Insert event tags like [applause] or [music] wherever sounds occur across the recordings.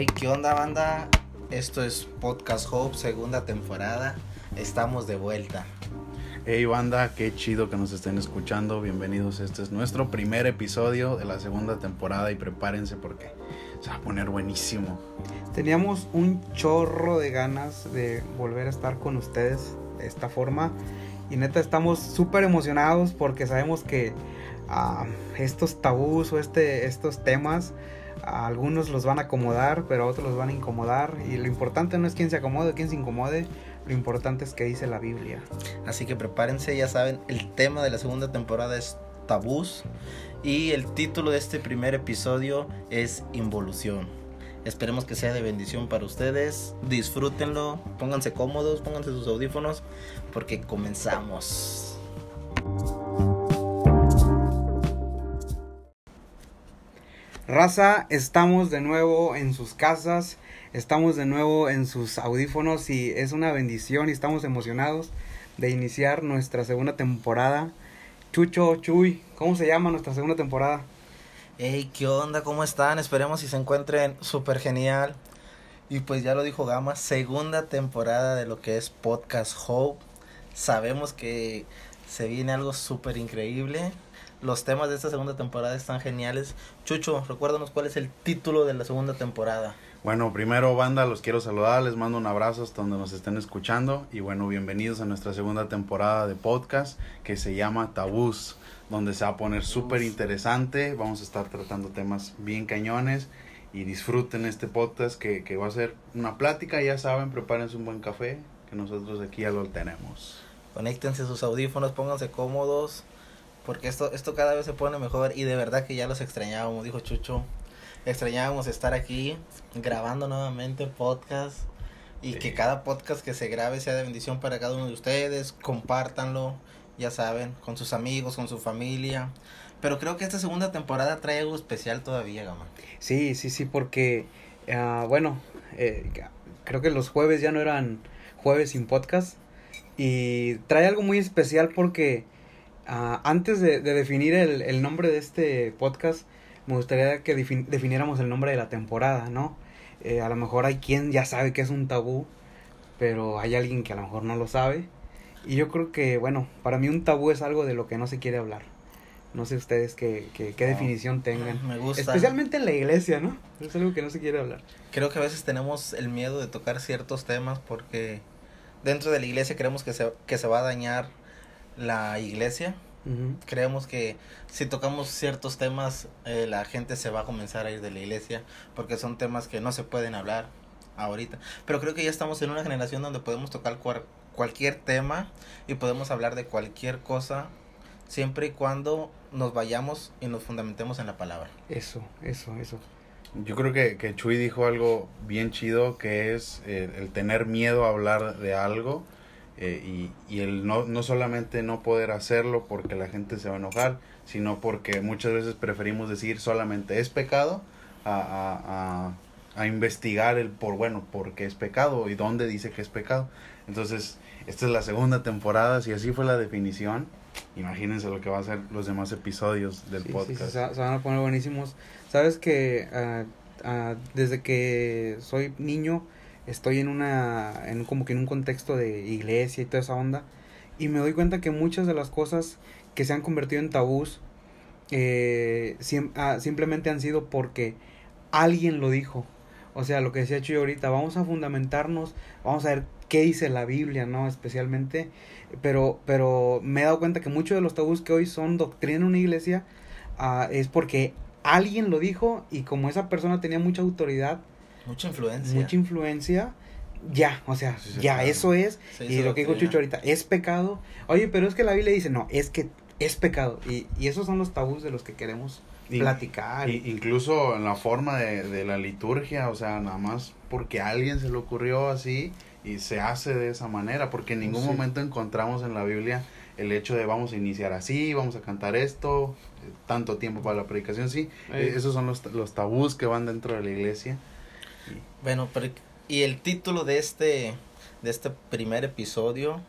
Hey, ¿qué onda, banda? Esto es Podcast Hope, segunda temporada. Estamos de vuelta. Hey banda, qué chido que nos estén escuchando. Bienvenidos. Este es nuestro primer episodio de la segunda temporada y prepárense porque se va a poner buenísimo. Teníamos un chorro de ganas de volver a estar con ustedes de esta forma. Y neta estamos súper emocionados porque sabemos que ah, estos tabús o este, estos temas algunos los van a acomodar, pero otros los van a incomodar. Y lo importante no es quién se acomode quién se incomode, lo importante es que dice la Biblia. Así que prepárense, ya saben, el tema de la segunda temporada es tabús y el título de este primer episodio es involución. Esperemos que sea de bendición para ustedes. Disfrútenlo, pónganse cómodos, pónganse sus audífonos porque comenzamos. Raza, estamos de nuevo en sus casas, estamos de nuevo en sus audífonos y es una bendición y estamos emocionados de iniciar nuestra segunda temporada. Chucho, Chuy, ¿cómo se llama nuestra segunda temporada? Hey, ¿qué onda? ¿Cómo están? Esperemos si se encuentren súper genial. Y pues ya lo dijo Gama, segunda temporada de lo que es Podcast Hope. Sabemos que se viene algo súper increíble. Los temas de esta segunda temporada están geniales. Chucho, recuérdanos cuál es el título de la segunda temporada. Bueno, primero banda, los quiero saludar, les mando un abrazo hasta donde nos estén escuchando y bueno, bienvenidos a nuestra segunda temporada de podcast que se llama Tabús, donde se va a poner súper interesante, vamos a estar tratando temas bien cañones y disfruten este podcast que, que va a ser una plática, ya saben, prepárense un buen café, que nosotros aquí ya lo tenemos. Conéctense sus audífonos, pónganse cómodos, porque esto, esto cada vez se pone mejor y de verdad que ya los extrañábamos, dijo Chucho. Extrañábamos estar aquí grabando nuevamente podcast y que cada podcast que se grabe sea de bendición para cada uno de ustedes. Compártanlo, ya saben, con sus amigos, con su familia. Pero creo que esta segunda temporada trae algo especial todavía, Gama. Sí, sí, sí, porque, ah, bueno, eh, creo que los jueves ya no eran jueves sin podcast. Y trae algo muy especial porque ah, antes de, de definir el, el nombre de este podcast, me gustaría que defin- definiéramos el nombre de la temporada, ¿no? Eh, a lo mejor hay quien ya sabe que es un tabú, pero hay alguien que a lo mejor no lo sabe. Y yo creo que, bueno, para mí un tabú es algo de lo que no se quiere hablar. No sé ustedes qué, qué, qué No. definición tengan. [laughs] Me gusta. Especialmente en la iglesia, ¿no? Es algo que no se quiere hablar. Creo que a veces tenemos el miedo de tocar ciertos temas porque dentro de la iglesia creemos que se, que se va a dañar la iglesia. Creemos que si tocamos ciertos temas eh, la gente se va a comenzar a ir de la iglesia porque son temas que no se pueden hablar ahorita. Pero creo que ya estamos en una generación donde podemos tocar cuar- cualquier tema y podemos hablar de cualquier cosa siempre y cuando nos vayamos y nos fundamentemos en la palabra. Eso, eso, eso. Yo creo que, que Chuy dijo algo bien chido que es eh, el tener miedo a hablar de algo eh, y, y el no, no solamente no poder hacerlo porque la gente se va a enojar, sino porque muchas veces preferimos decir solamente es pecado a, a, a, a investigar el por, bueno, por qué es pecado y dónde dice que es pecado. Entonces, esta es la segunda temporada, si así fue la definición, imagínense lo que va a ser los demás episodios del Sí, sí, podcast. sí, se, se van a poner buenísimos. Sabes que ah, ah, desde que soy niño estoy en una, en como que en un contexto de iglesia y toda esa onda y me doy cuenta que muchas de las cosas que se han convertido en tabús eh, ah, simplemente han sido porque alguien lo dijo. O sea, lo que decía Chuy ahorita, vamos a fundamentarnos, vamos a ver qué dice la Biblia, ¿no? Especialmente, pero, pero me he dado cuenta que muchos de los tabús que hoy son doctrina en una iglesia ah, es porque alguien lo dijo y como esa persona tenía mucha autoridad, Mucha influencia. mucha influencia, ya, o sea, Sí, ya claro. eso es, Se y lo que dijo. Chucho ahorita, es pecado. Oye, pero es que la Biblia dice, no, es que es pecado. Y, y esos son los tabús de los que queremos Y- platicar. Y- incluso en la forma de, de la liturgia, o sea, nada más porque a alguien se le ocurrió así y se hace de esa manera, porque en ningún Sí. momento encontramos en la Biblia el hecho de vamos a iniciar así, vamos a cantar esto, eh, tanto tiempo para la predicación, sí, eh, esos son los, los tabús que van dentro de la iglesia. Bueno, y el título de este de este primer episodio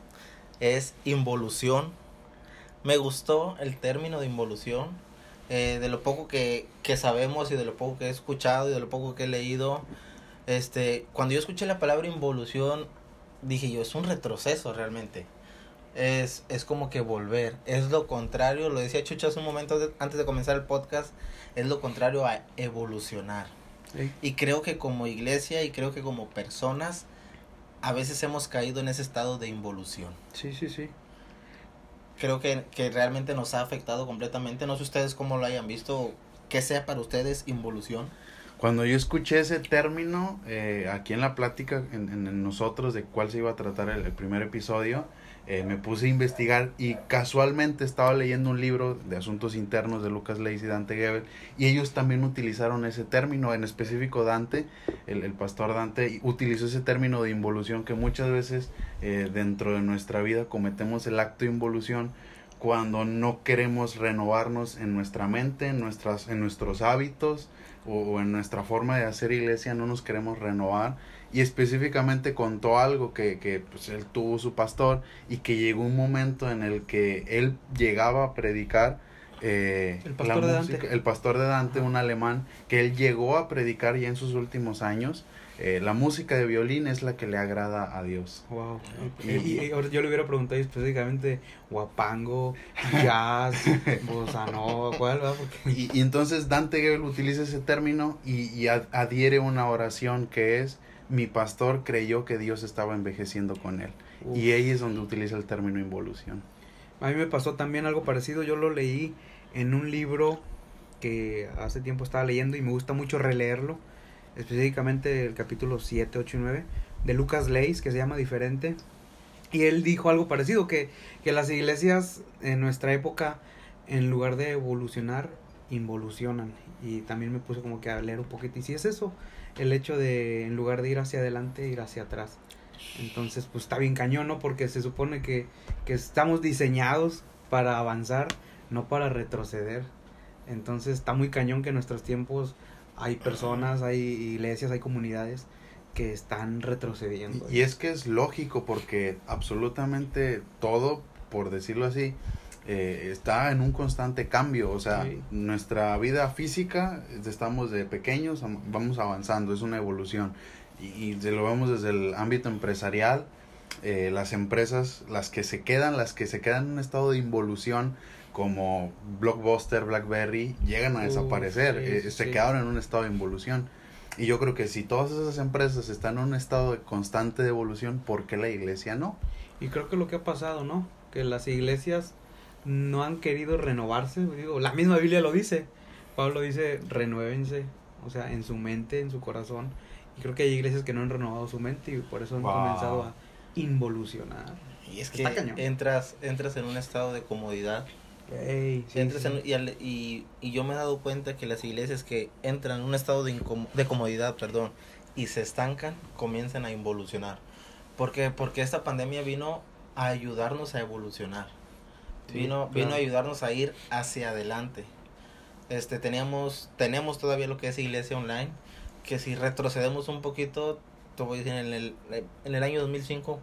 es involución. Me gustó el término de involución. eh, de lo poco que, que sabemos y de lo poco que he escuchado y de lo poco que he leído, Este, cuando yo escuché la palabra involución, dije yo, es un retroceso realmente. Es, es como que volver. Es lo contrario, lo decía Chucho hace un momento antes de comenzar el podcast, es lo contrario a evolucionar. Y creo que como iglesia y creo que como personas, a veces hemos caído en ese estado de involución. Sí, sí, sí. Creo que, que realmente nos ha afectado completamente. No sé ustedes cómo lo hayan visto, qué sea para ustedes involución. Cuando yo escuché ese término eh, aquí en la plática, en, en- en nosotros, de cuál se iba a tratar el, el primer episodio, eh, me puse a investigar y casualmente estaba leyendo un libro de asuntos internos de Lucas Leis y Dante Gebel y ellos también utilizaron ese término, en específico Dante, el, el pastor Dante, utilizó ese término de involución que muchas veces eh, dentro de nuestra vida cometemos el acto de involución cuando no queremos renovarnos en nuestra mente, en, nuestras, en nuestros hábitos, o, o en nuestra forma de hacer iglesia no nos queremos renovar y específicamente contó algo que, que pues él tuvo su pastor y que llegó un momento en el que él llegaba a predicar eh, El pastor de Dante. el pastor de Dante Ajá. un alemán que él llegó a predicar ya en sus últimos años eh, la música de violín es la que le agrada a Dios Wow. Y- Y, y ahora yo le hubiera preguntado específicamente guapango, jazz, [laughs] bossa nova, ¿cuál va? Porque Y, y entonces Dante Gebel utiliza ese término y, y ad- adhiere una oración que es mi pastor creyó que Dios estaba envejeciendo con él. Uf. Y ahí es donde utiliza el término involución. A mí me pasó también algo parecido, yo lo leí en un libro que hace tiempo estaba leyendo y me gusta mucho releerlo, específicamente el capítulo 7, 8 y 9 de Lucas Leis, que se llama Diferente. Y él dijo algo parecido, que, que las iglesias en nuestra época, en lugar de evolucionar, involucionan. Y también me puse como que a leer un poquito. Y si es eso, el hecho de, en lugar de ir hacia adelante, ir hacia atrás. Entonces, pues está bien cañón, ¿no? Porque se supone que, que estamos diseñados para avanzar, no para retroceder. Entonces, está muy cañón que en nuestros tiempos hay personas, hay iglesias, hay comunidades que están retrocediendo. Y, y es que es lógico porque absolutamente todo, por decirlo así, eh, está en un constante cambio. O sea, Sí. nuestra vida física, estamos de pequeños, am- vamos avanzando, es una evolución. Y, y lo vemos desde el ámbito empresarial, eh, las empresas, las que se quedan, las que se quedan en un estado de involución, como Blockbuster, BlackBerry, llegan a Uh, desaparecer, sí, eh, se sí. quedaron en un estado de involución. Y yo creo que si todas esas empresas están en un estado de constante de evolución, ¿por qué la iglesia no? Y creo que lo que ha pasado, ¿no? Que las iglesias no han querido renovarse. Digo, la misma Biblia lo dice. Pablo dice, renuévense, o sea, en su mente, en su corazón. Y creo que hay iglesias que no han renovado su mente y por eso han Wow. comenzado a involucionar. Y es que entras, entras en un estado de comodidad. Sí, entras sí. en- y, al- y, y yo me he dado cuenta que las iglesias que entran en un estado de, incom- de comodidad, perdón, y se estancan, comienzan a involucionar. ¿Por qué? Porque esta pandemia vino a ayudarnos a evolucionar. Sí, vino, claro. vino a ayudarnos a ir hacia adelante. Este, teníamos, tenemos todavía lo que es iglesia online, que si retrocedemos un poquito, te voy a decir, en el, en el año 2005,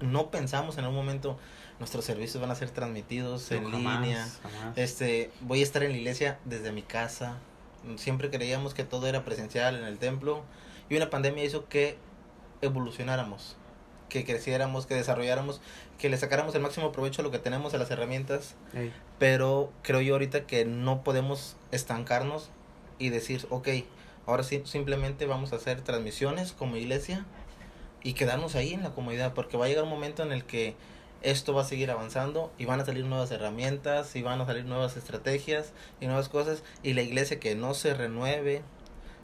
no pensamos en un momento, nuestros servicios van a ser transmitidos en jamás, línea. jamás. Este, voy a estar en la iglesia desde mi casa. Siempre creíamos que todo era presencial en el templo. Y una pandemia hizo que evolucionáramos, que creciéramos, que desarrolláramos, que le sacáramos el máximo provecho a lo que tenemos, a las herramientas. Pero creo yo ahorita que no podemos estancarnos y decir, ok, ahora sí, simplemente vamos a hacer transmisiones como iglesia y quedarnos ahí en la comunidad, porque va a llegar un momento en el que esto va a seguir avanzando y van a salir nuevas herramientas y van a salir nuevas estrategias y nuevas cosas y la iglesia que no se renueve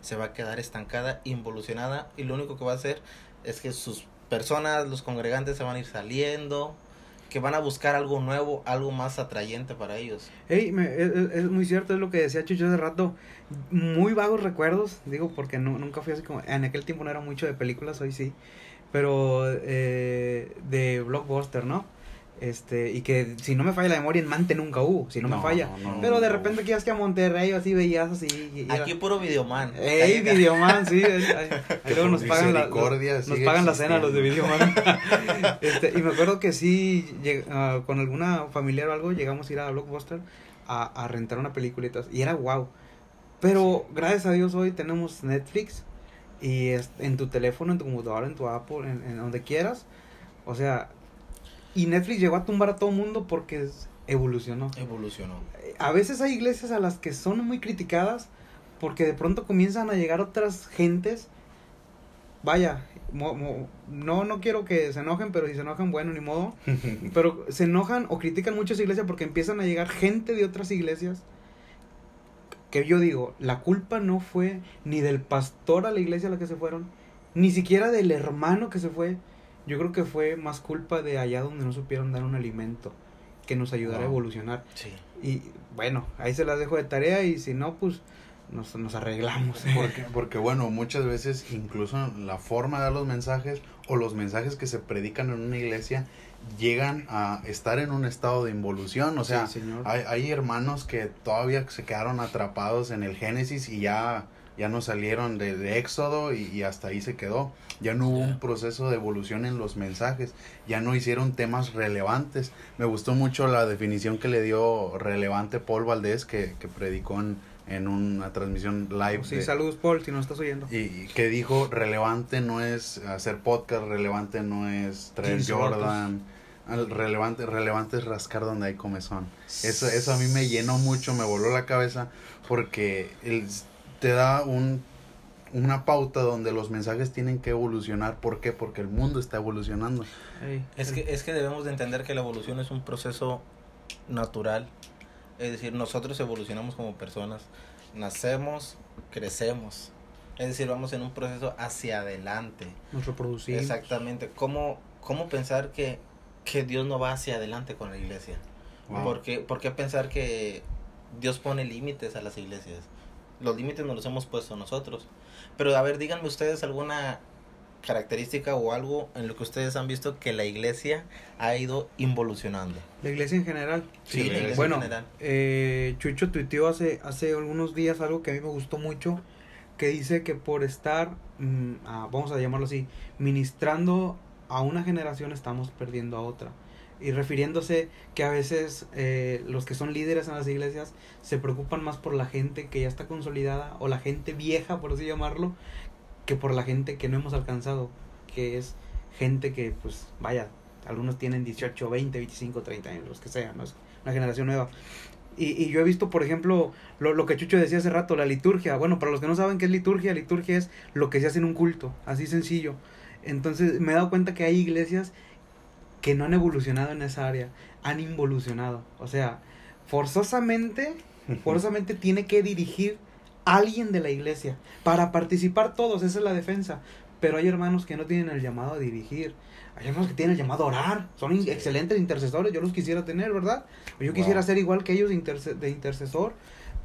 se va a quedar estancada, involucionada y lo único que va a hacer es que sus personas, los congregantes se van a ir saliendo, que van a buscar algo nuevo, algo más atrayente para ellos. Ey, me- es- es muy cierto, es lo que decía Chucho hace rato. Muy vagos recuerdos, digo, porque no, nunca fui así como. En aquel tiempo no era mucho de películas, hoy sí. Pero eh, de blockbuster, ¿no? Este, y que si no me falla la memoria, en Mante nunca hubo, si no, me falla. no, Pero de no. repente que ibas que a Monterrey así veías así. y- y era- Aquí puro videoman. Ey, Videoman, sí. [laughs] ahí- luego nos pagan, la, nos pagan la cena los de. Videoman. [laughs] este, y me acuerdo que sí, lleg- ah, con alguna familiar o algo, llegamos a ir a Blockbuster a, a rentar una película y todo, y era wow. Pero gracias a Dios hoy tenemos Netflix y es, en tu teléfono, en tu computadora, en tu Apple, en, en donde quieras. O sea, y Netflix llegó a tumbar a todo mundo porque evolucionó. Evolucionó. A veces hay iglesias a las que son muy criticadas porque de pronto comienzan a llegar otras gentes. Vaya, mo- mo- no, no quiero que se enojen, pero si se enojan, bueno, ni modo. [laughs] Pero se enojan o critican muchas iglesias porque empiezan a llegar gente de otras iglesias. Que yo digo, la culpa no fue ni del pastor a la iglesia a la que se fueron, ni siquiera del hermano que se fue. Yo creo que fue más culpa de allá donde no supieron dar un alimento que nos ayudara a Wow. evolucionar. Sí. Y bueno, ahí se las dejo de tarea y si no, pues nos, nos arreglamos. [laughs] Porque, porque bueno, muchas veces incluso la forma de dar los mensajes o los mensajes que se predican en una iglesia llegan a estar en un estado de involución. O sea, Sí, señor. hay, hay hermanos que todavía se quedaron atrapados en el Génesis y ya, ya no salieron de, de Éxodo y, y hasta ahí se quedó. Ya no hubo un proceso de evolución en los mensajes, ya no hicieron temas relevantes. Me gustó mucho la definición que le dio relevante Paul Valdés, que, que predicó en, en una transmisión live. Sí, de- saludos Paul, si nos estás oyendo. y, y que dijo, relevante no es hacer podcast, relevante no es traer Jordan, al- relevante, relevante es rascar donde hay comezón. Eso, eso a mí me llenó mucho, me voló la cabeza, porque el- te da un, una pauta donde los mensajes tienen que evolucionar. ¿Por qué? Porque el mundo está evolucionando. Es que, es que debemos de entender que la evolución es un proceso natural. Es decir, nosotros evolucionamos como personas. Nacemos, crecemos. Es decir, vamos en un proceso hacia adelante. nos reproducimos. Exactamente. ¿Cómo, cómo pensar que, que Dios no va hacia adelante con la iglesia? Wow. ¿Por, qué, por qué pensar que Dios pone límites a las iglesias? Los límites nos los hemos puesto nosotros. Pero a ver, díganme ustedes alguna característica o algo en lo que ustedes han visto que la iglesia ha ido involucionando. La iglesia en general. Sí, la iglesia bueno, en general. eh, Chucho tuiteó hace, hace algunos días algo que a mí me gustó mucho, que dice que por estar, mm, ah, vamos a llamarlo así, ministrando a una generación estamos perdiendo a otra. Y refiriéndose que a veces eh, los que son líderes en las iglesias se preocupan más por la gente que ya está consolidada o la gente vieja, por así llamarlo, que por la gente que no hemos alcanzado, que es gente que, pues, vaya, algunos tienen 18, 20, 25, 30 años, los que sean, ¿no? Es una generación nueva. Y, y yo he visto, por ejemplo, lo, lo que Chucho decía hace rato, la liturgia. Bueno, para los que no saben qué es liturgia, liturgia es lo que se hace en un culto, así sencillo. Entonces me he dado cuenta que hay iglesias que no han evolucionado en esa área, han involucionado. O sea, forzosamente, forzosamente tiene que dirigir alguien de la iglesia para participar todos, esa es la defensa. Pero hay hermanos que no tienen el llamado a dirigir. Hay hermanos que tienen el llamado a orar. Son Sí. excelentes intercesores. Yo los quisiera tener, ¿verdad? Yo quisiera ser igual que ellos de, interce- de intercesor.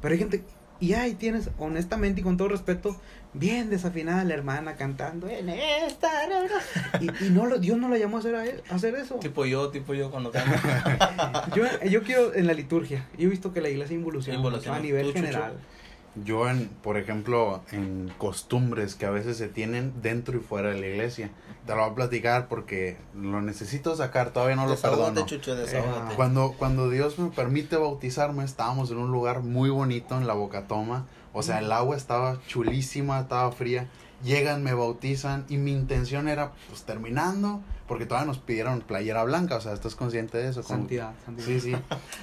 Pero hay gente. Y ahí tienes, honestamente y con todo respeto, bien desafinada la hermana cantando. En esta. na, na". Y, y no lo, Dios no la llamó a hacer, a él- a hacer eso. Tipo yo, tipo yo cuando canto. [laughs] Yo, yo quiero en la liturgia. Yo he visto que la iglesia involuciona a nivel ¿Tú, Chucho? Yo, en, por ejemplo, en costumbres que a veces se tienen dentro y fuera de la iglesia. Te lo voy a platicar porque lo necesito sacar, todavía no lo perdono. Chucho, desahógate. Cuando, cuando Dios me permite bautizarme, estábamos en un lugar muy bonito en la Bocatoma. O sea, el agua estaba chulísima, estaba fría. Llegan, me bautizan y mi intención era, pues terminando, porque todavía nos pidieron playera blanca. O sea, ¿estás consciente de eso? Santidad, santidad. Sí, sí.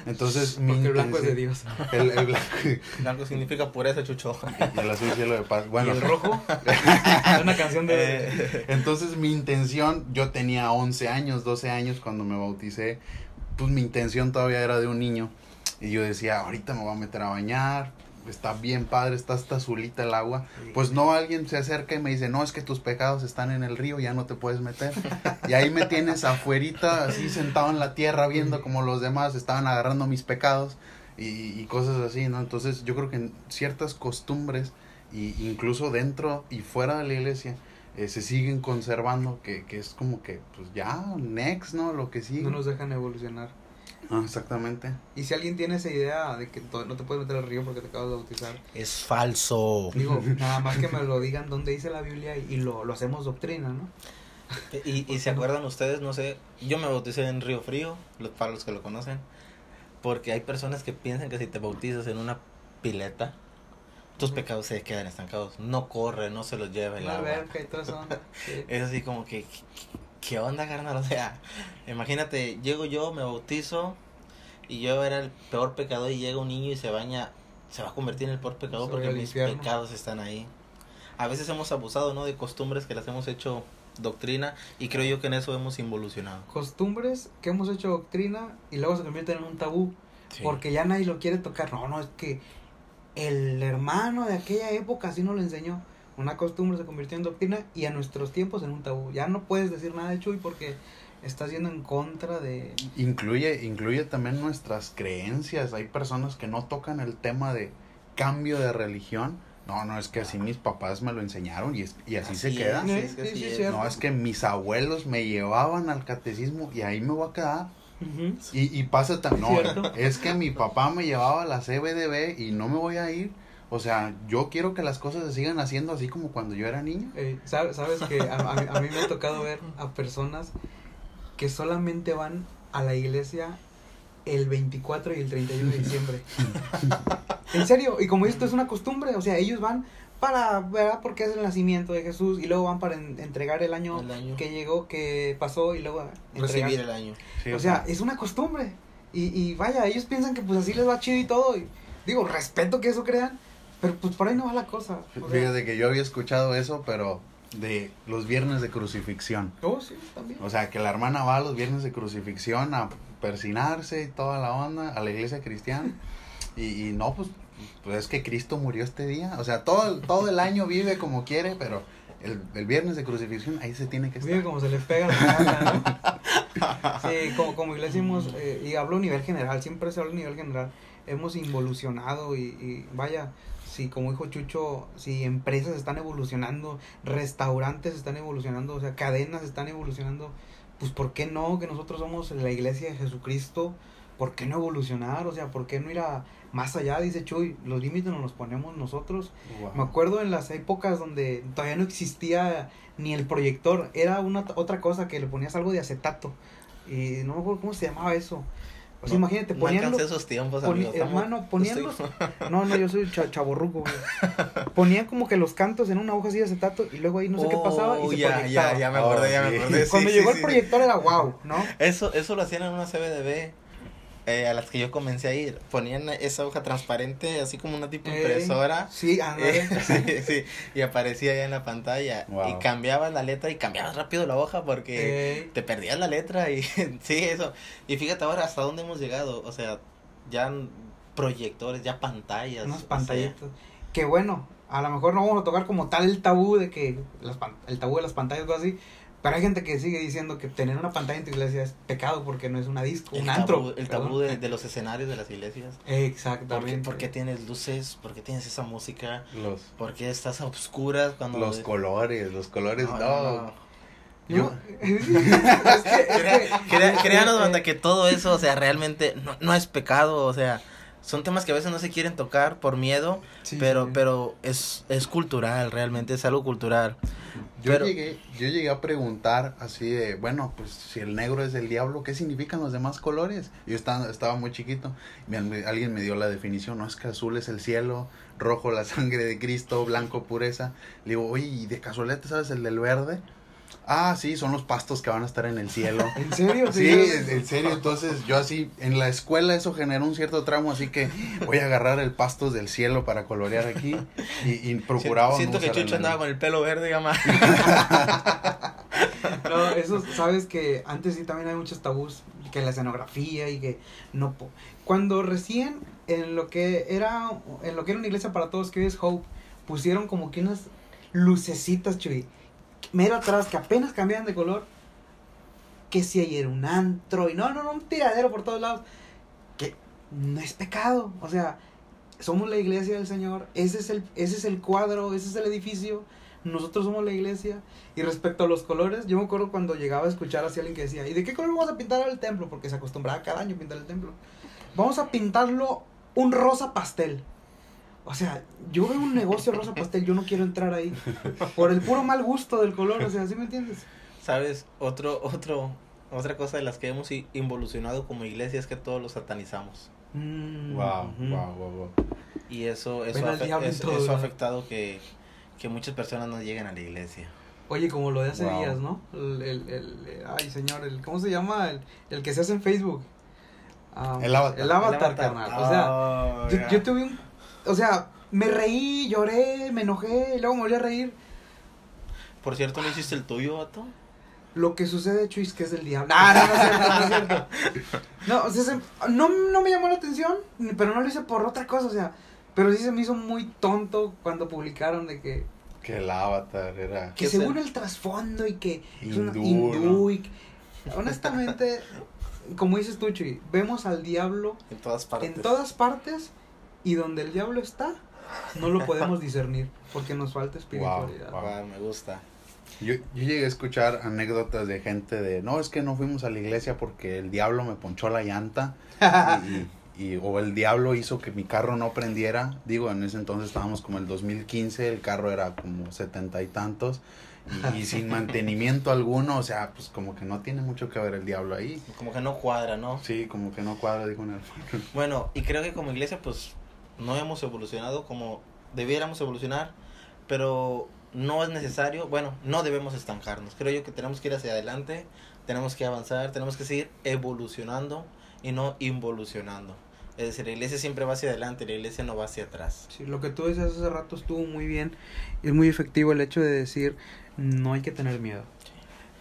Entonces, [laughs] mi Porque el blanco es de Dios. [laughs] El, el blanco [laughs] Blanco significa pureza, Chucho. y el azul cielo de paz. Bueno, ¿Y el rojo? Es una canción de... Eh, Entonces mi intención, yo tenía 11 años, 12 años cuando me bauticé, pues mi intención todavía era de un niño. Y yo decía, ahorita me voy a meter a bañar, está bien padre, está hasta azulita el agua. Pues no, alguien se acerca y me dice, no, es que tus pecados están en el río, ya no te puedes meter. Y ahí me tienes afuerita, así sentado en la tierra, viendo como los demás estaban agarrando mis pecados y, y cosas así, ¿no? Entonces yo creo que en ciertas costumbres, y incluso dentro y fuera de la iglesia, eh, se siguen conservando, que, que es como que, pues ya, next, ¿no? Lo que sigue. No nos dejan evolucionar. Ah, exactamente. Y si alguien tiene esa idea de que no te puedes meter al río porque te acabas de bautizar, es falso. digo, nada más que me lo digan donde dice la Biblia y, lo, lo hacemos doctrina, ¿no? Y, y se acuerdan ustedes, no sé, yo me bauticé en Río Frío, los- para los que lo conocen, porque hay personas que piensan que si te bautizas en una pileta, tus pecados se quedan estancados. No corre, no se los lleva el La agua. alberca y onda. [laughs] Sí. Es así como que, ¿qué, onda, carnal? [laughs] O sea, imagínate, llego yo, me bautizo y yo era el peor pecador y llega un niño y se baña, se va a convertir en el peor pecador porque mis infierno. pecados están ahí. A veces hemos abusado, ¿no? De costumbres que las hemos hecho doctrina y creo yo que en eso hemos involucionado. Costumbres que hemos hecho doctrina y luego se convierten en un tabú. Porque ya nadie lo quiere tocar. No, no, es que el hermano de aquella época así nos lo enseñó. Una costumbre se convirtió en doctrina y a nuestros tiempos en un tabú. Ya no puedes decir nada de Chuy porque estás yendo en contra de... Incluye, incluye también nuestras creencias. Hay personas que no tocan el tema de cambio de religión. No, no, es que así mis papás me lo enseñaron y, es- y así, se Así queda. es, Sí, es que sí, sí, es. No, es que mis abuelos me llevaban al catecismo y ahí me voy a quedar. Y, y pasa tan, no, Cierto. es que mi papá me llevaba a la CBDB y no me voy a ir. O sea, yo quiero que las cosas se sigan haciendo así como cuando yo era niño. Eh, sab- Sabes que a, a mí, a mí me ha tocado ver a personas que solamente van a la iglesia el 24 y el 31 de diciembre. [laughs] En serio, y como esto es una costumbre, o sea, ellos van para, ¿verdad? Porque es el nacimiento de Jesús y luego van para en- entregar el año, El año. que llegó, que pasó y luego entregar. Recibir el año. Sí, O sea, es una costumbre. Y, y vaya, ellos piensan que pues así les va chido y todo. Y, digo, respeto que eso crean, pero pues por ahí no va la cosa. O sea, Fíjate que yo había escuchado eso, pero de los viernes de crucifixión. oh, sí, también. O sea, que la hermana va a los viernes de crucifixión a persinarse y toda la onda a la iglesia cristiana. [laughs] Y, y no, pues, pues es que Cristo murió este día. O sea, todo, el- todo el año vive como quiere, pero el, el viernes de crucifixión ahí se tiene que estar. como se le pega la gana, ¿no? [laughs] Sí, como, como iglesia hemos, eh, y hablo a nivel general, siempre se habla a nivel general, hemos involucionado y, y vaya, si como dijo Chucho, si empresas están evolucionando, restaurantes están evolucionando, o sea, cadenas están evolucionando, pues ¿por qué no? Que nosotros somos la iglesia de Jesucristo, ¿por qué no evolucionar? O sea, ¿por qué no ir a más allá? Dice Chuy, los límites nos los ponemos nosotros. Wow. Me acuerdo en las épocas donde todavía no existía ni el proyector, era una otra cosa que le ponías algo de acetato. Y no me acuerdo cómo se llamaba eso. O sea, No, imagínate, No ponían alcancé los- esos tiempos, poni- amigos. Estamos- hermano, ponían los- estoy- No, no, yo soy cha chaborruco, güey. [laughs] Ponían como que los cantos en una hoja así de acetato y luego ahí no sé qué pasaba y Oh, se ya, proyectaba. ya, ya me acordé, ya me Oh, sí. acordé. sí, Cuando sí, llegó sí, el proyector era wow, ¿no? Eso, eso lo hacían en una CBDB eh, a las que yo comencé a ir. Ponían esa hoja transparente, así como una tipo Eh, impresora. Sí. Eh, [laughs] sí, [laughs] sí, y aparecía ya en la pantalla. Wow. Y cambiabas la letra y cambiabas rápido la hoja porque Eh, te perdías la letra y [laughs] sí, eso. Y fíjate ahora hasta dónde hemos llegado. O sea, ya proyectores, ya pantallas. unas o sea, pantallitas. Que bueno, a lo mejor no vamos a tocar como tal el tabú de que las pan- el tabú de las pantallas o así, pero hay gente que sigue diciendo que tener una pantalla en tu iglesia es pecado porque no es una disco, el un tabú, antro. el perdón. tabú de, de los escenarios de las iglesias. ¿Por Exactamente. por qué tienes luces? ¿Por qué tienes esa música? Los, ¿Por qué estás a obscuras cuando... los colores, los colores, no. no. Yo- [laughs] que- Crea- Créanos, banda, que todo eso, o sea, realmente no, no es pecado, o sea, son temas que a veces no se quieren tocar por miedo, sí, pero sí. pero es, es cultural, realmente es algo cultural. Yo, Pero- llegué, yo llegué a preguntar así de, bueno, pues si el negro es el diablo, ¿qué significan los demás colores? Yo estaba, estaba muy chiquito, y me- alguien me dio la definición, no es que azul es el cielo, rojo la [laughs] sangre de Cristo, blanco pureza. Le digo, oye, ¿y de casualidad te sabes el del verde? Ah, sí, son los pastos que van a estar en el cielo. [laughs] ¿En serio? Sí, en en serio, entonces yo así, en la escuela eso generó un cierto tramo, así que voy a agarrar el pastos del cielo para colorear aquí y, y procuraba Siento no que Chucho el- andaba con el pelo verde, gama. [laughs] No, eso, sabes que antes sí también hay muchos tabús, que la escenografía y que no... po- Cuando recién en lo que era en lo que era una iglesia para todos, que hoy es Hope, pusieron como que unas lucecitas, Chuy, mero atrás, que apenas cambiaban de color, que si ayer era un antro, y no, no, no, un tiradero por todos lados, que no es pecado, o sea, somos la iglesia del Señor, ese es el, ese es el cuadro, ese es el edificio, nosotros somos la iglesia, y respecto a los colores, yo me acuerdo cuando llegaba a escuchar a alguien que decía, ¿y de qué color vamos a pintar el templo? Porque se acostumbraba cada año a pintar el templo. Vamos a pintarlo un rosa pastel. O sea, yo veo un negocio rosa pastel, yo no quiero entrar ahí. Por el puro mal gusto del color, o sea, ¿sí me entiendes? ¿Sabes? Otro, otro, otra cosa de las que hemos i- involucionado como iglesia es que todos lo satanizamos. Mm, Wow, wow, wow, wow. Y eso, eso, afe- es- todo, eso ha afectado que, que muchas personas no lleguen a la iglesia. Oye, como lo de hace Wow. días, ¿no? El, el, el- ay, señor, el, ¿cómo se llama? El, el que se hace en Facebook. El avatar. El avatar, El avatar. carnal. O sea, yo, yo tuve un... O sea, me reí, lloré, me enojé, y luego me volví a reír. Por cierto, ¿no hiciste el tuyo, vato? Lo que sucede, Chuis, que es del diablo. No, no, no es cierto, no es cierto. No, o sea, se- no, no me llamó la atención, pero no lo hice por otra cosa, o sea. Pero sí se me hizo muy tonto cuando publicaron de que, Que el avatar era que ¿Qué según el trasfondo y que es una hindú, hindú ¿no? y que- honestamente, como dices tú, Chuy, vemos al diablo En todas partes. en todas partes y donde el diablo está, no lo podemos [laughs] discernir porque nos falta espiritualidad. Wow. Me gusta. Yo, yo llegué a escuchar anécdotas de gente de, no, es que no fuimos a la iglesia porque el diablo me ponchó la llanta [laughs] y, y- o el diablo hizo que mi carro no prendiera. Digo, en ese entonces estábamos como el 2015, el carro era como setenta y tantos y, y sin [laughs] mantenimiento alguno, o sea, pues como que no tiene mucho que ver el diablo ahí. Como que no cuadra, ¿no? Sí, como que no cuadra, dijo un hermano. Bueno, y creo que como iglesia, pues, no hemos evolucionado como debiéramos evolucionar, pero no es necesario, bueno, no debemos estancarnos. Creo yo que tenemos que ir hacia adelante, tenemos que avanzar, tenemos que seguir evolucionando y no involucionando. Es decir, la iglesia siempre va hacia adelante, la iglesia no va hacia atrás. Sí, lo que tú decías hace rato estuvo muy bien. Es muy efectivo el hecho de decir, no hay que tener miedo.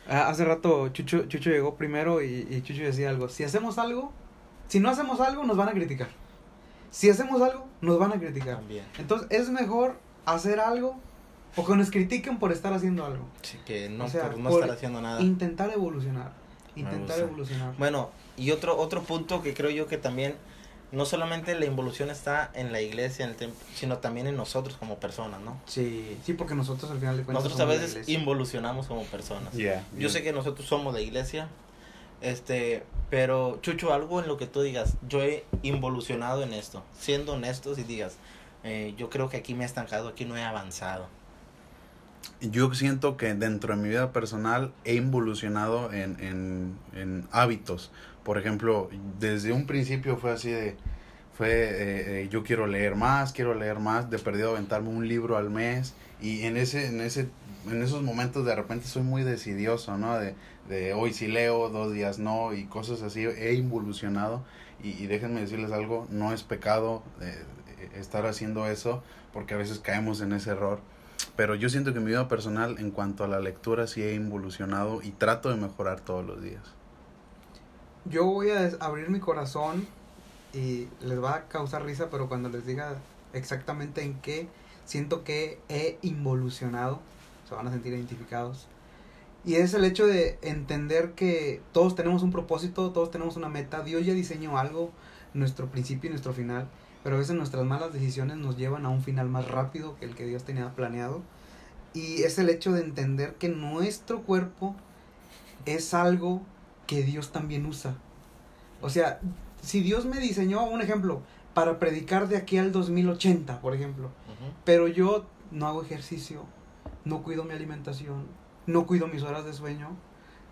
Ah, hace rato Chucho, Chucho llegó primero y, y Chucho decía algo. Si hacemos algo, si no hacemos algo, nos van a criticar. Si hacemos algo, nos van a criticar. También. Entonces es mejor hacer algo o que nos critiquen por estar haciendo algo. Así que no, O sea, por no por estar haciendo nada. Intentar evolucionar. Intentar evolucionar. Bueno, y otro otro punto que creo yo que también no solamente la involución está en la iglesia, en el templo, sino también en nosotros como personas, ¿no? Sí, sí, porque nosotros al final de cuentas Nosotros a somos la veces involucionamos como personas. Yeah, Yo yeah. sé que nosotros somos la iglesia, este, pero Chucho, algo en lo que tú digas, yo he involucionado en esto, siendo honestos y digas, eh, yo creo que aquí me he estancado, aquí no he avanzado. Yo siento que dentro de mi vida personal he involucionado en, en, en hábitos. Por ejemplo, desde un principio fue así de, fue, eh, eh, yo quiero leer más, quiero leer más, de perdido aventarme un libro al mes. Y en ese, en ese, en esos momentos de repente soy muy decidioso, ¿no? De, de hoy sí leo, dos días no, y cosas así. He involucionado. Y, déjenme decirles algo, no es pecado eh, eh, estar haciendo eso, porque a veces caemos en ese error. Pero yo siento que mi vida personal, en cuanto a la lectura, sí he involucionado y trato de mejorar todos los días. Yo voy a abrir mi corazón y les va a causar risa, pero cuando les diga exactamente en qué siento que he involucionado, se van a sentir identificados. Y es el hecho de entender que todos tenemos un propósito, todos tenemos una meta, Dios ya diseñó algo, nuestro principio y nuestro final, pero a veces nuestras malas decisiones nos llevan a un final más rápido que el que Dios tenía planeado. Y es el hecho de entender que nuestro cuerpo es algo que Dios también usa. O sea, si Dios me diseñó, un ejemplo, para predicar de aquí al 2080, por ejemplo, pero yo no hago ejercicio, no cuido mi alimentación, no cuido mis horas de sueño,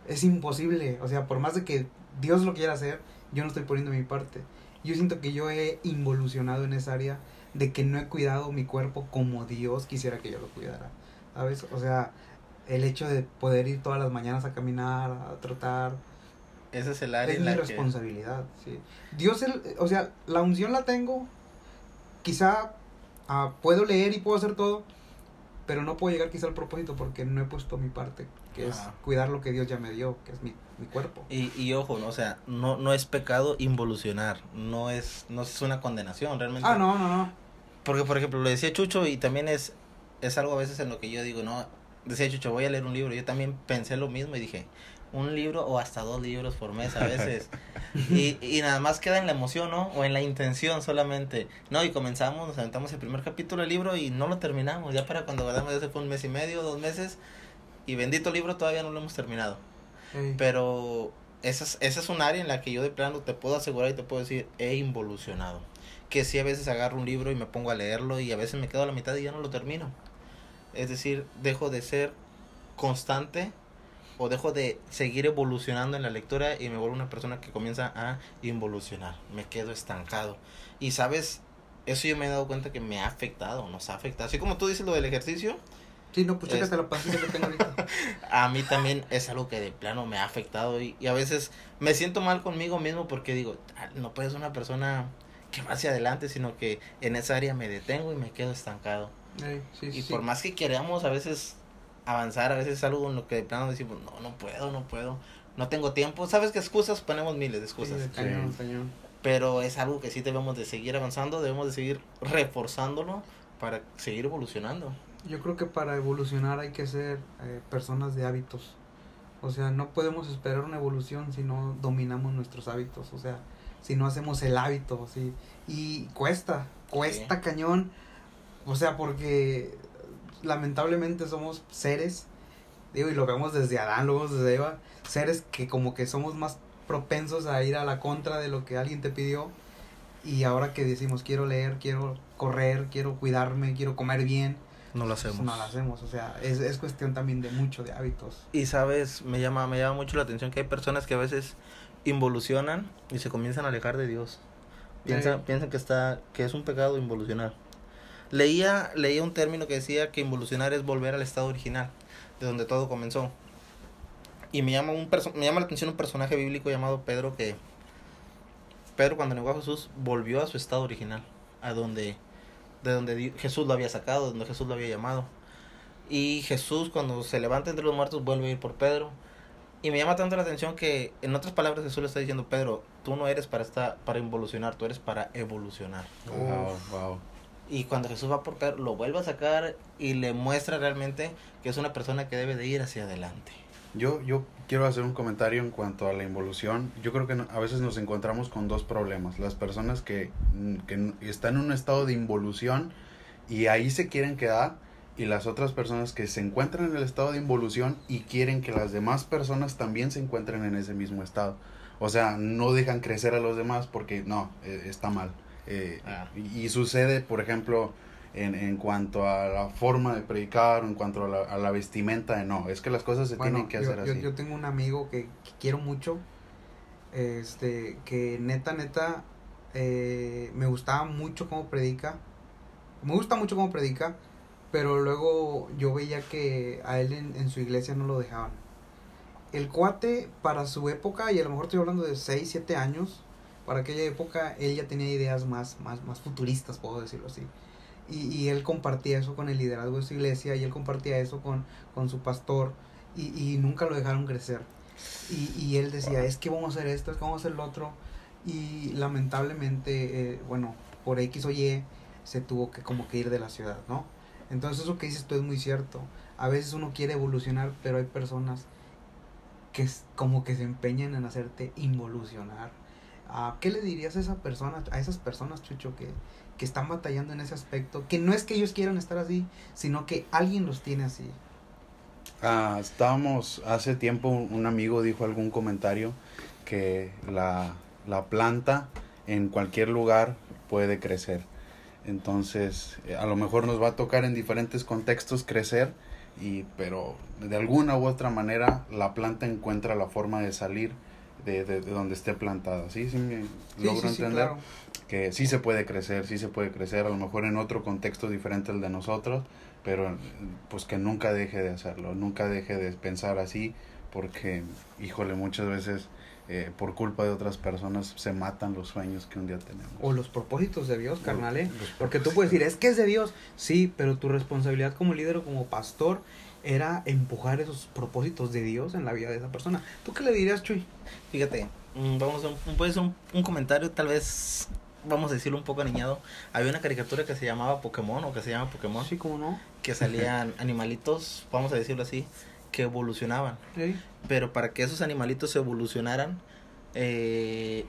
es imposible. O sea, por más de que Dios lo quiera hacer, yo no estoy poniendo mi parte. Yo siento que yo he involucionado en esa área de que no he cuidado mi cuerpo como Dios quisiera que yo lo cuidara. ¿Sabes? O sea, el hecho de poder ir todas las mañanas a caminar, a trotar, Ese es el área es en mi la que... responsabilidad, sí. Dios, el, o sea, la unción la tengo, quizá ah, puedo leer y puedo hacer todo, pero no puedo llegar quizá al propósito porque no he puesto mi parte, que es cuidar lo que Dios ya me dio, que es mi, mi cuerpo. Y, y ojo, ¿no? o sea, no, no es pecado involucionar, no es, no es una condenación realmente. Ah, no, no, no. Porque, por ejemplo, lo decía Chucho y también es, es algo a veces en lo que yo digo, no, decía Chucho, voy a leer un libro. Yo también pensé lo mismo y dije, un libro o hasta dos libros por mes a veces. y, y nada más queda en la emoción, ¿no? O en la intención solamente. No, y comenzamos, nos aventamos el primer capítulo del libro y no lo terminamos. Ya para cuando guardamos, ese fue un mes y medio, dos meses. Y bendito libro, todavía no lo hemos terminado. Pero esa es, esa es un área en la que yo de plano te puedo asegurar y te puedo decir, he involucionado. Que sí, a veces agarro un libro y me pongo a leerlo y a veces me quedo a la mitad y ya no lo termino. Es decir, dejo de ser constante o dejo de seguir evolucionando en la lectura y me vuelvo una persona que comienza a involucionar. Me quedo estancado. Y sabes, eso yo me he dado cuenta que me ha afectado, nos ha afectado. Así como tú dices lo del ejercicio, Sí, no, pues Es- chécate la pastilla que tengo ahorita. [laughs] a mí también es algo que de plano me ha afectado y, y a veces me siento mal conmigo mismo porque digo, "Ah, no puedes ser una persona que va hacia adelante, sino que en esa área me detengo y me quedo estancado. Sí, sí, Y sí. por más que queramos a veces avanzar, a veces es algo en lo que de plano decimos, no, no puedo, no puedo, no tengo tiempo. ¿Sabes qué excusas? Ponemos miles de Sí, excusas. de cañón, cañón. Pero es algo que sí debemos de seguir avanzando, debemos de seguir reforzándolo para seguir evolucionando. Yo creo que para evolucionar hay que ser eh, personas de hábitos. O sea, no podemos esperar una evolución si no dominamos nuestros hábitos. O sea, si no hacemos el hábito. ¿sí? Y cuesta, cuesta Sí. cañón. O sea, porque lamentablemente somos seres, digo, y lo vemos desde Adán, lo vemos desde Eva, seres que como que somos más propensos a ir a la contra de lo que alguien te pidió. Y ahora que decimos, quiero leer, quiero correr, quiero cuidarme, quiero comer bien, No lo pues no lo hacemos. O sea, es, es cuestión también de mucho de hábitos. Y sabes, me llama, me llama mucho la atención que hay personas que a veces involucionan y se comienzan a alejar de Dios. Piensan, Sí. piensan que está, que es un pecado involucionar. Leía, leía un término que decía que involucionar es volver al estado original, de donde todo comenzó. Y me llama un me llama la atención un personaje bíblico llamado Pedro que Pedro cuando negó a Jesús volvió a su estado original, a donde de donde Jesús lo había sacado, de donde Jesús lo había llamado. Y Jesús cuando se levanta entre los muertos vuelve a ir por Pedro. Y me llama tanto la atención que en otras palabras Jesús le está diciendo, Pedro, tú no eres para esta, para involucionar, tú eres para evolucionar. Wow, wow. Y cuando Jesús va por Pedro, lo vuelve a sacar y le muestra realmente que es una persona que debe de ir hacia adelante. Yo, yo quiero hacer un comentario en cuanto a la involución. Yo creo que a veces nos encontramos con dos problemas. Las personas que, que están en un estado de involución y ahí se quieren quedar y las otras personas que se encuentran en el estado de involución y quieren que las demás personas también se encuentren en ese mismo estado. O sea, no dejan crecer a los demás porque no, eh, está mal. Eh, Ah. y, y sucede, por ejemplo, en, en cuanto a la forma de predicar, en cuanto a la, a la vestimenta, de no, es que las cosas se tienen que yo, hacer yo- así. yo tengo un amigo que, que quiero mucho, este, que neta, neta, eh, me gustaba mucho cómo predica. Me gusta mucho cómo predica, pero luego yo veía que a él en, en su iglesia no lo dejaban. El cuate, para su época, y a lo mejor estoy hablando de 6, 7 años, para aquella época él ya tenía ideas más, más, más futuristas, puedo decirlo así. Y, y él compartía eso con el liderazgo de su iglesia, y él compartía eso con, con su pastor, y, y nunca lo dejaron crecer. Y, y él decía, es que vamos a hacer esto, es que vamos a hacer lo otro. Y lamentablemente, eh, bueno, por X o Y, se tuvo que como que ir de la ciudad, ¿no? Entonces eso que dices tú es muy cierto. A veces uno quiere evolucionar, pero hay personas que como que se empeñan en hacerte involucionar. ¿Qué le dirías a esa persona, a esas personas, Chucho, que, que están batallando en ese aspecto? Que no es que ellos quieran estar así, sino que alguien los tiene así. Ah, estábamos, hace tiempo un, un amigo dijo algún comentario que la, la planta en cualquier lugar puede crecer. Entonces, eh, a lo mejor nos va a tocar en diferentes contextos crecer, y, pero de alguna u otra manera la planta encuentra la forma de salir de, de, de donde esté plantada. ¿Sí? ¿Sí me Sí, logro sí, entender? claro. que sí se puede crecer, sí se puede crecer, a lo mejor en otro contexto diferente al de nosotros, pero pues que nunca deje de hacerlo, nunca deje de pensar así, porque, híjole, muchas veces eh, por culpa de otras personas se matan los sueños que un día tenemos. O los propósitos de Dios, carnal, ¿eh? Porque tú puedes decir, es que es de Dios. Sí, pero tu responsabilidad como líder o como pastor era empujar esos propósitos de Dios en la vida de esa persona. ¿Tú qué le dirías, Chuy? Fíjate, mm, vamos a un, puede ser un, un comentario tal vez, vamos a decirlo un poco aniñado. Había una caricatura que se llamaba Pokémon o que se llama Pokémon, Sí, ¿cómo no? que salían [laughs] animalitos, vamos a decirlo así, que evolucionaban. Sí. Pero para que esos animalitos evolucionaran, eh,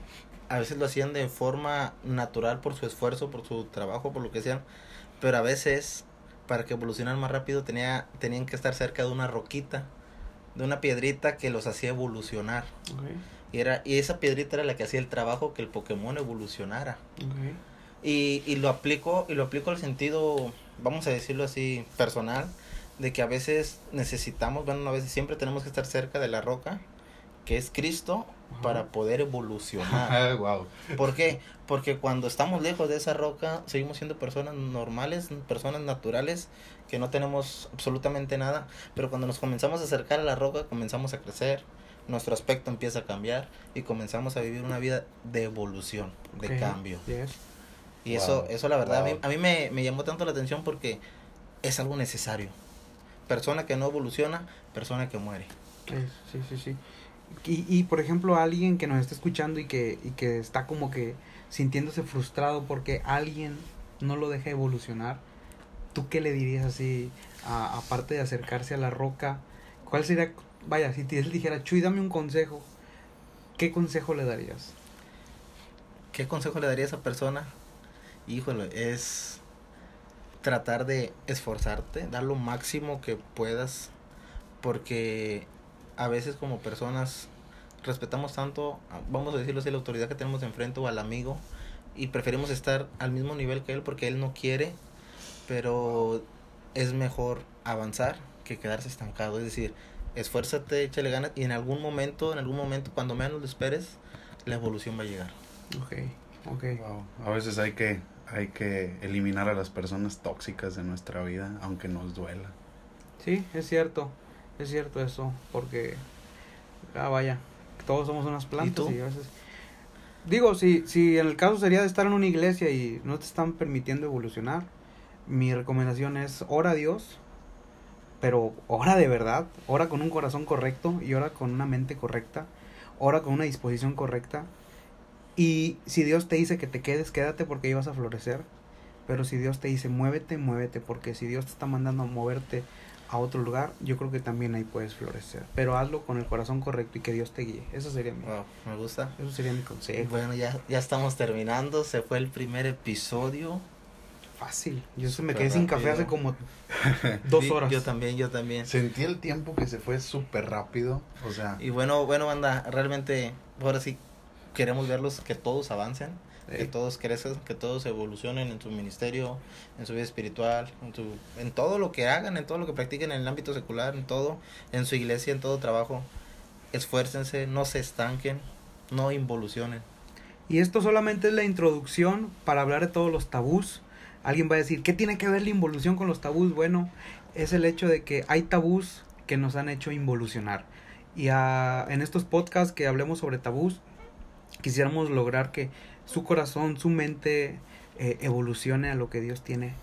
a veces lo hacían de forma natural por su esfuerzo, por su trabajo, por lo que sea. Pero a veces, para que evolucionaran más rápido, tenía, tenían que estar cerca de una roquita, de una piedrita que los hacía evolucionar. Y, era, y esa piedrita era la que hacía el trabajo que el Pokémon evolucionara. Y, y lo aplico, y lo aplico al sentido, vamos a decirlo así, personal, de que a veces necesitamos, bueno, a veces siempre tenemos que estar cerca de la roca que es Cristo, Ajá. para poder [laughs] evolucionar. wow. ¿Por qué? Porque cuando estamos lejos de esa roca, seguimos siendo personas normales, personas naturales, que no tenemos absolutamente nada, pero cuando nos comenzamos a acercar a la roca, comenzamos a crecer, nuestro aspecto empieza a cambiar y comenzamos a vivir una vida de evolución, de Ok, cambio. yes. Y eso, Wow, eso la verdad, a mí, wow. a mí me, me llamó tanto la atención porque es algo necesario. Persona que no evoluciona, persona que muere. Sí, sí, sí, sí. Y, y por ejemplo, alguien que nos está escuchando y que, y que está como que sintiéndose frustrado porque alguien no lo deja evolucionar, ¿tú qué le dirías así, aparte de acercarse a la roca? ¿Cuál sería, vaya, si él dijera, Chuy, dame un consejo, ¿qué consejo le darías? ¿Qué consejo le daría a esa persona? Híjole, es tratar de esforzarte, dar lo máximo que puedas, porque a veces como personas respetamos tanto, vamos a decirlo así, la autoridad que tenemos enfrente o al amigo, y preferimos estar al mismo nivel que él porque él no quiere, pero es mejor avanzar que quedarse estancado, es decir, esfuérzate, échale ganas, y en algún momento, en algún momento, cuando menos lo esperes, la evolución va a llegar. Ok, ok. Wow. A veces hay que, hay que eliminar a las personas tóxicas de nuestra vida, aunque nos duela. Sí, es cierto, es cierto eso, porque, ah, vaya, todos somos unas plantas y, a veces... Digo, si, si en el caso sería de estar en una iglesia y no te están permitiendo evolucionar, mi recomendación es ora a Dios, pero ora de verdad, ora con un corazón correcto y ora con una mente correcta, ora con una disposición correcta. Y si Dios te dice que te quedes, quédate porque ahí vas a florecer. Pero si Dios te dice muévete, muévete, porque si Dios te está mandando a moverte a otro lugar, yo creo que también ahí puedes florecer. Pero hazlo con el corazón correcto y que Dios te guíe. Eso sería mi, Wow, me gusta. eso sería mi consejo. Bueno, ya, ya estamos terminando. Se fue el primer episodio. Fácil. Yo se me quedé sin café rápido. hace como [laughs] dos Sí, horas. Yo también, yo también. Sentí el tiempo que se fue súper rápido. O sea, Y bueno, bueno, banda, realmente, ahora sí queremos verlos que todos avancen, que todos crezcan, que todos evolucionen en su ministerio, en su vida espiritual, en, su, en todo lo que hagan, en todo lo que practiquen en el ámbito secular, en todo, en su iglesia, en todo trabajo. Esfuércense, no se estanquen, no involucionen. Y esto solamente es la introducción para hablar de todos los tabús. Alguien va a decir, ¿qué tiene que ver la involución con los tabús? Bueno, es el hecho de que hay tabús que nos han hecho involucionar. Y ah, en estos podcasts que hablemos sobre tabús, quisiéramos lograr que su corazón, su mente eh, evolucione a lo que Dios tiene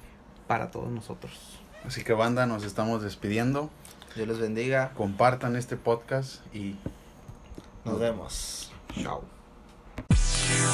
para todos nosotros. así que banda, nos estamos despidiendo. Dios les bendiga. Compartan este podcast y Nos vemos. Chao. Chao.